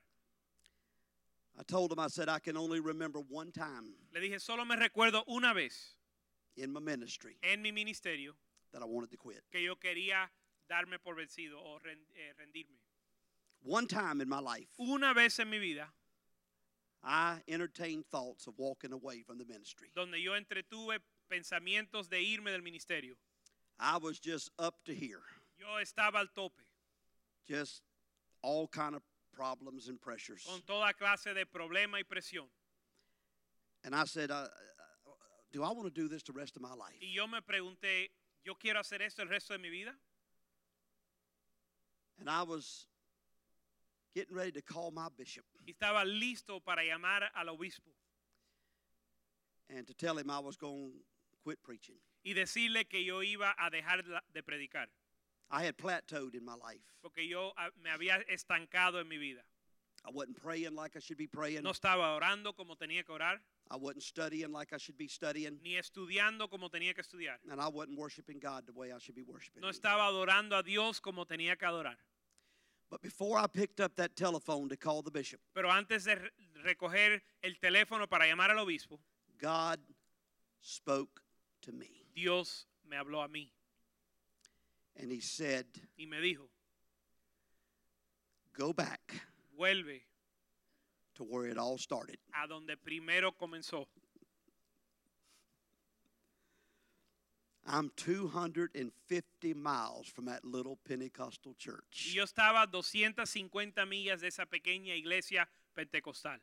I told them, I said, I can only remember one time Le dije, solo me recuerdo una vez in my ministry en mi ministerio that I wanted to quit. que yo quería darme por vencido o ren- eh, rendirme. One time in my life, Una vez en mi vida I entertained thoughts of walking away from the ministry. donde yo entretuve pensamientos de irme del ministerio. I was just up to here, Yo estaba al tope just all kind of problems and pressures. con toda clase de problema y presión. And I said, uh, do I want to do this the rest of my life? Y yo me pregunté, ¿yo quiero hacer esto el resto de mi vida? And I was getting ready to call my bishop Y estaba listo para llamar al obispo and to tell him I was going to quit preaching. Y decirle que yo iba a dejar de predicar, I had plateaued in my life. porque yo ah, me había estancado en mi vida. I wasn't praying like I should be praying. No estaba orando como tenía que orar, I wasn't studying like I should be studying. ni estudiando como tenía que estudiar. And I wasn't worshiping God the way I should be worshiping. No estaba adorando a Dios como tenía que adorar. But before I picked up that telephone to call the bishop, Pero antes de re- recoger el teléfono para llamar al obispo, God spoke to me. Dios me habló a mí And he said, y me dijo, Go back vuelve to where it all started. a donde primero comenzó. I'm 250 miles from that little Pentecostal Y church. yo estaba 250 millas de esa pequeña iglesia pentecostal.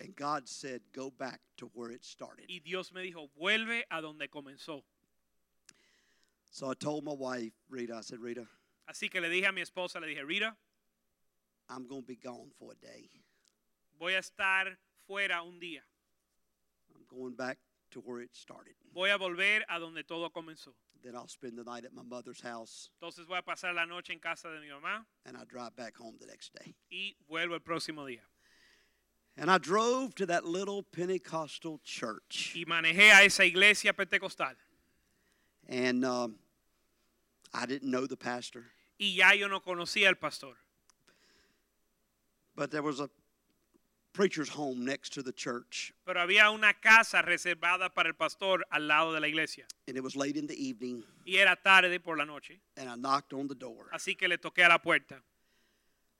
And God said, Go back to where it started. Y Dios me dijo, vuelve a donde comenzó. So I told my wife, Rita, I said, Rita, Así que le dije a mi esposa, le dije, Rita, I'm going to be gone for a day. voy a estar fuera un día. I'm going back to where it started. Voy a volver a donde todo comenzó. Then I'll spend the night at my mother's house Entonces voy a pasar la noche en casa de mi mamá and I drive back home the next day. y vuelvo el próximo día. And I drove to that little Pentecostal church. Y manejé a esa iglesia pentecostal. And um, I didn't know the pastor. Y ya yo no conocía al pastor. But there was a preacher's home next to the church, Pero había una casa reservada para el pastor al lado de la iglesia. and it was late in the evening, Y era tarde por la noche. and I knocked on the door. Así que le toqué a la puerta.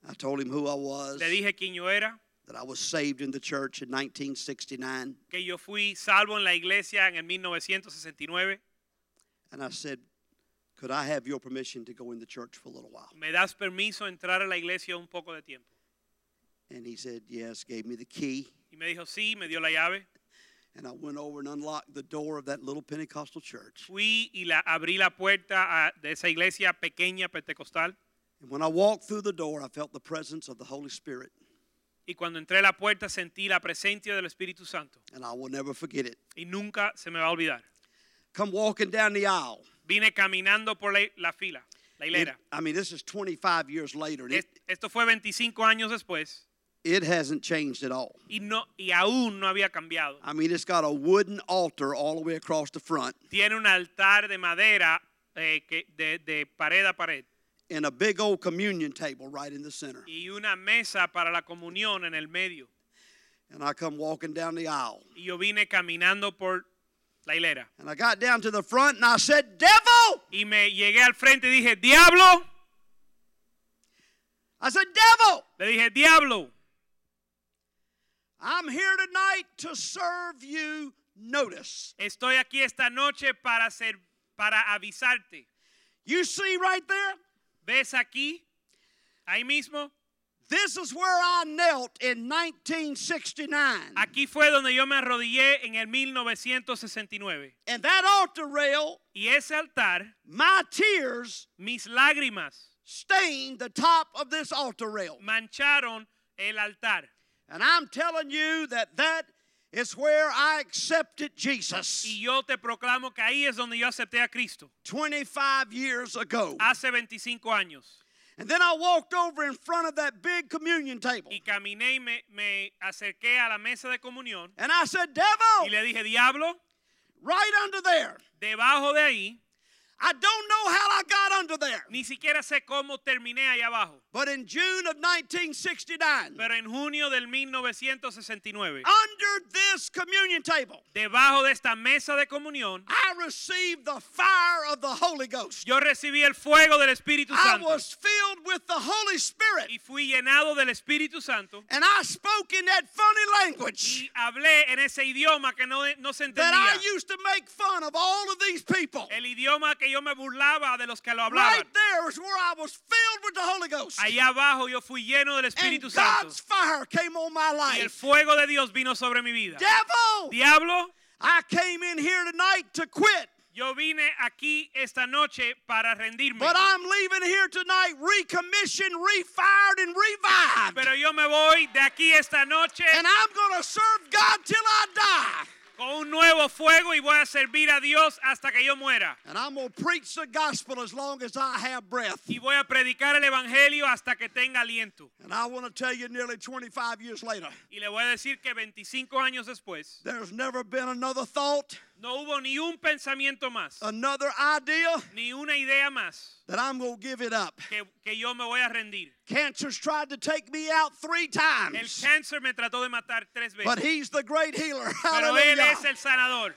I told him who I was, Le dije quién yo era, that I was saved in the church in 1969, que yo fui salvo en la iglesia en el 1969. and I said, Could I have your permission to go in the church for a little while? ¿Me das permiso entrar a la iglesia un poco de tiempo? And he said, Yes, gave me the key. Y me dijo sí, me dio la llave. And I went over and unlocked the door of that little Pentecostal church. Fui y la, abrí la puerta a- de esa iglesia pequeña pentecostal. And when I walked through the door, I felt the presence of the Holy Spirit, Y cuando entré a la puerta sentí la presencia del Espíritu Santo. and I will never forget it. Y nunca se me va a olvidar. Come walking down the aisle. Vine caminando por la, la fila, la It- hilera. I mean, this is 25 years later, Es- Esto fue 25 años después it hasn't changed at all. y, no, y aún no había cambiado. I mean, it's got a wooden altar all the way across the front Tiene un altar de madera eh, que, de, de pared a pared and a big old communion table right in the center. y una mesa para la comunión en el medio. And I come walking down the aisle. Y yo vine caminando por la hilera. And I got down to the front and I said, Devil! Y me llegué al frente y dije, diablo. I said, Devil! Le dije, diablo. I'm here tonight to serve you notice. Estoy aquí esta noche para, hacer, para avisarte. You see right there? ¿Ves aquí? Ahí mismo. This is where I knelt in 1969. Aquí fue donde yo me arrodillé en el 1969. And that altar rail, Y ese altar, my tears mis lágrimas stained the top of this altar rail. mancharon el altar. And I'm telling you that that is where I accepted Jesus. Y yo te proclamo que ahí es donde yo acepté a Cristo, 25 years ago. hace 25 años. And then I walked over in front of that big communion table. Y caminé y me, me acerqué a la mesa de comunión And I said, "Devil." y le dije, diablo, right under there. debajo de ahí, I don't know how I got under there. ni siquiera sé cómo terminé allá abajo, But in June of 1969, pero en junio del 1969, under this communion table, debajo de esta mesa de comunión, I received the fire of the Holy Ghost. yo recibí el fuego del Espíritu Santo. I was filled with the Holy Spirit. y fui llenado del Espíritu Santo And I spoke in that funny language y hablé en ese idioma que no, no se entendía. that I used to make fun of all of these people. El idioma que yo me burlaba de los que lo hablaban. Right there is where I was filled with the Holy Ghost. Allá abajo yo fui lleno del And Espíritu Santo. God's fire came on my life. Y el fuego de Dios vino sobre mi vida. Devil, Diablo, I came in here tonight to quit, yo vine aquí esta noche para rendirme. but I'm leaving here tonight recommissioned, refired, and revived. Pero yo me voy de aquí esta noche And I'm going to serve God till I die. Con un nuevo fuego y voy a servir a Dios hasta que yo muera. And I'm going to preach the gospel as long as I have breath. Y voy a predicar el Evangelio hasta que tenga aliento. And I want to tell you, nearly 25 years later, Y le voy a decir que 25 años después there's never been another thought, no hubo ni un pensamiento más, another idea ni una idea más that I'm going to give it up. que, que yo me voy a rendir. Cancer's tried to take me out three El times, cáncer me trató de matar tres but He's the great healer. pero Él es el sanador.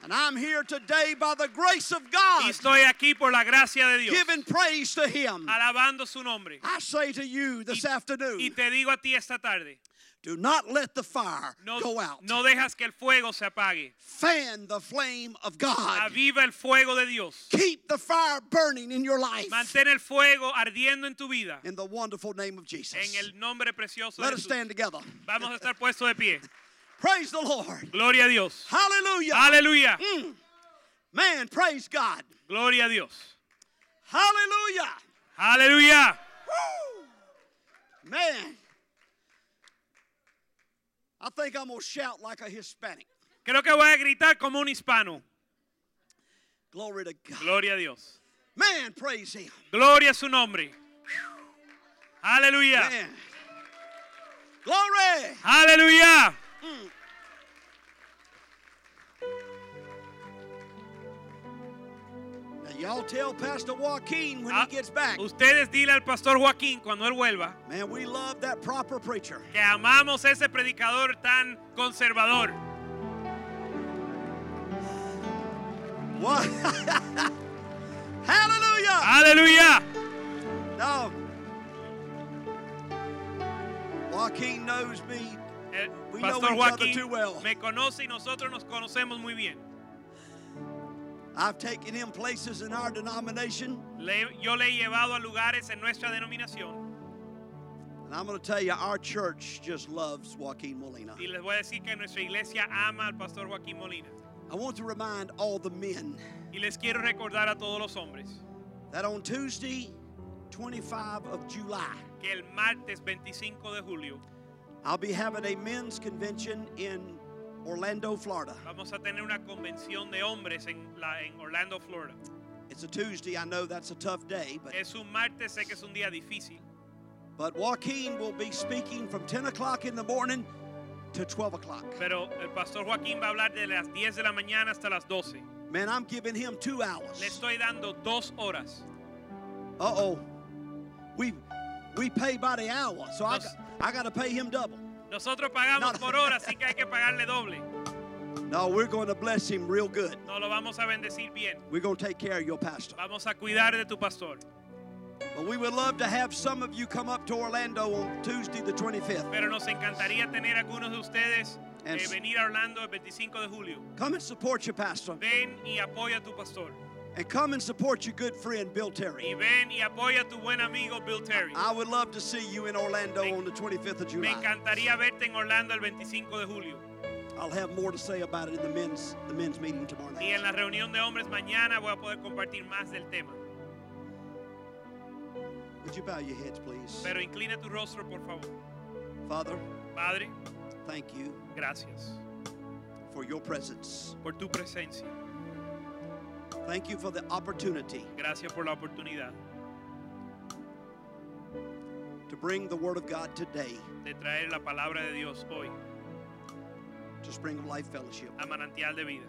And I'm here today by the grace of God. Y estoy aquí por la gracia de Dios, giving praise to Him. alabando su nombre. I say to you this Y afternoon, te digo a ti esta tarde, do not let the fire no, go out. no dejas que el fuego se apague. Fan the flame of God. Aviva el fuego de Dios. Keep the fire burning in your life. Mantén el fuego ardiendo en tu vida. In the wonderful name of Jesus. En el nombre precioso Let de us Jesús. stand together. Vamos a estar puestos de pie. Praise the Lord. Gloria a Dios. Hallelujah. Hallelujah. Mm. Man, praise God. Gloria a Dios. Hallelujah. Hallelujah. Woo. Man. I think I'm going to shout like a Hispanic. Creo que voy a gritar como un hispano. Glory to God. Gloria a Dios. Man, praise Him. Gloria a su nombre. Aleluya. Glory. Aleluya. Now y'all tell Pastor Joaquin when Ah, he gets back. Ustedes dile al pastor Joaquín cuando él vuelva Man, we love that proper preacher. que amamos ese predicador tan conservador. What? Hallelujah! No. Joaquin knows me. El We know other Joaquín too well. me conoce y nosotros nos conocemos muy bien. I've taken him places in our denomination, Le- yo le he llevado a lugares en nuestra denominación and I'm going to tell you, our church just loves Joaquin Molina. y les voy a decir que nuestra iglesia ama al pastor Joaquín Molina. I want to remind all the men Y les quiero recordar a todos los hombres that on Tuesday, 25 of July, que el martes 25 de julio I'll be having a men's convention in Orlando, Florida. vamos a tener una convención de hombres en, la, en Orlando, Florida. It's a Tuesday. I know that's a tough day, but, Es un martes, sé que es un día difícil, but Joaquin will be speaking from 10 o'clock in the morning to 12 o'clock. pero el pastor Joaquín va a hablar de las 10 de la mañana hasta las 12. Man, I'm giving him two hours. Le estoy dando dos horas. Uh oh. We we pay by the hour, so I, Nos- got- I got to pay him double. Nosotros pagamos No. por hora, así que hay que pagarle doble. No, we're going to bless him real good. No lo vamos a bendecir bien. We're going to take care of your pastor. Vamos a cuidar de tu pastor. But we would love to have some of you come up to Orlando on Tuesday, the 25th. Pero nos encantaría tener algunos de ustedes eh, And- venir a Orlando el 25 de julio. Come and support your pastor. Ven y apoya a tu pastor. And come and support your good friend, Bill Y Terry. ven y apoya a tu buen amigo Bill Terry. I would love to see you in Orlando Me- on the 25th of Me July. encantaría verte en Orlando el 25 de julio. I'll have more to say about it in the men's the men's meeting tomorrow Y en night. la reunión de hombres mañana voy a poder compartir más del tema. Would you bow your heads, please? Pero inclina tu rostro, por favor. Father, Padre, thank you gracias for your presence. por tu presencia. Thank you for the opportunity Gracias por la oportunidad to bring the Word of God today de traer la palabra de Dios hoy to Spring of Life Fellowship. a manantial de vida.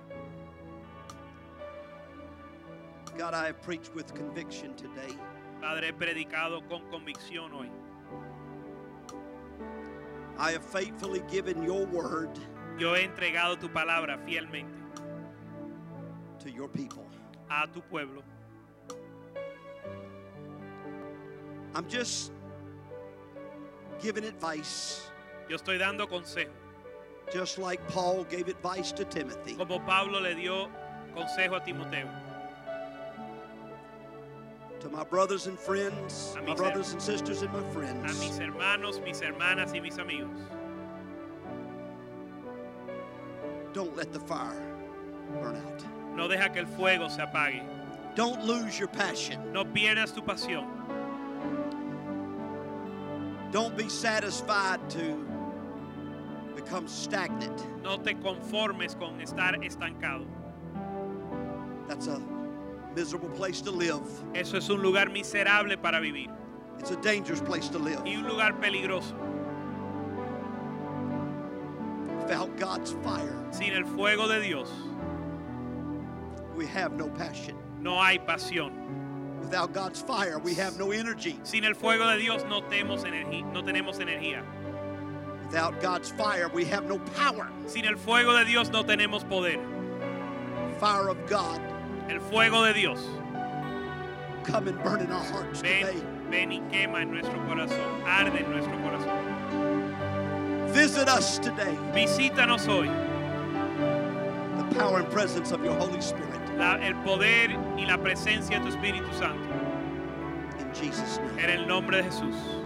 God, I have preached with conviction today. Padre, he predicado con convicción hoy. I have faithfully given your word Yo he entregado tu palabra fielmente to your people. A tu pueblo. I'm just giving advice, Yo estoy dando consejo, just like Paul gave advice to Timothy. como Pablo le dio consejo a Timoteo. To my brothers and friends, my brothers and sisters, and my friends. A mis hermanos, mis hermanas y mis amigos. Don't let the fire burn out. No deja que el fuego se apague. Don't lose your passion. No pierdas tu pasión. Don't be satisfied to become stagnant. No te conformes con estar estancado. That's a miserable place to live. Eso es un lugar miserable para vivir It's a dangerous place to live. y un lugar peligroso. Without God's fire, Sin el fuego de Dios we have no passion. no hay pasión. Without God's fire, we have no energy. Sin el fuego de Dios no tenemos energía. No tenemos energía. Without God's fire, we have no power. Sin el fuego de Dios no tenemos poder. Fire of God, El fuego de Dios come and burn in our hearts today. ven, ven y quema en nuestro corazón, arde en nuestro corazón. Visit us today. Visítanos hoy. The power and presence of your Holy Spirit. La- el poder y la presencia de tu Espíritu Santo. In Jesus' name. En el nombre de Jesús.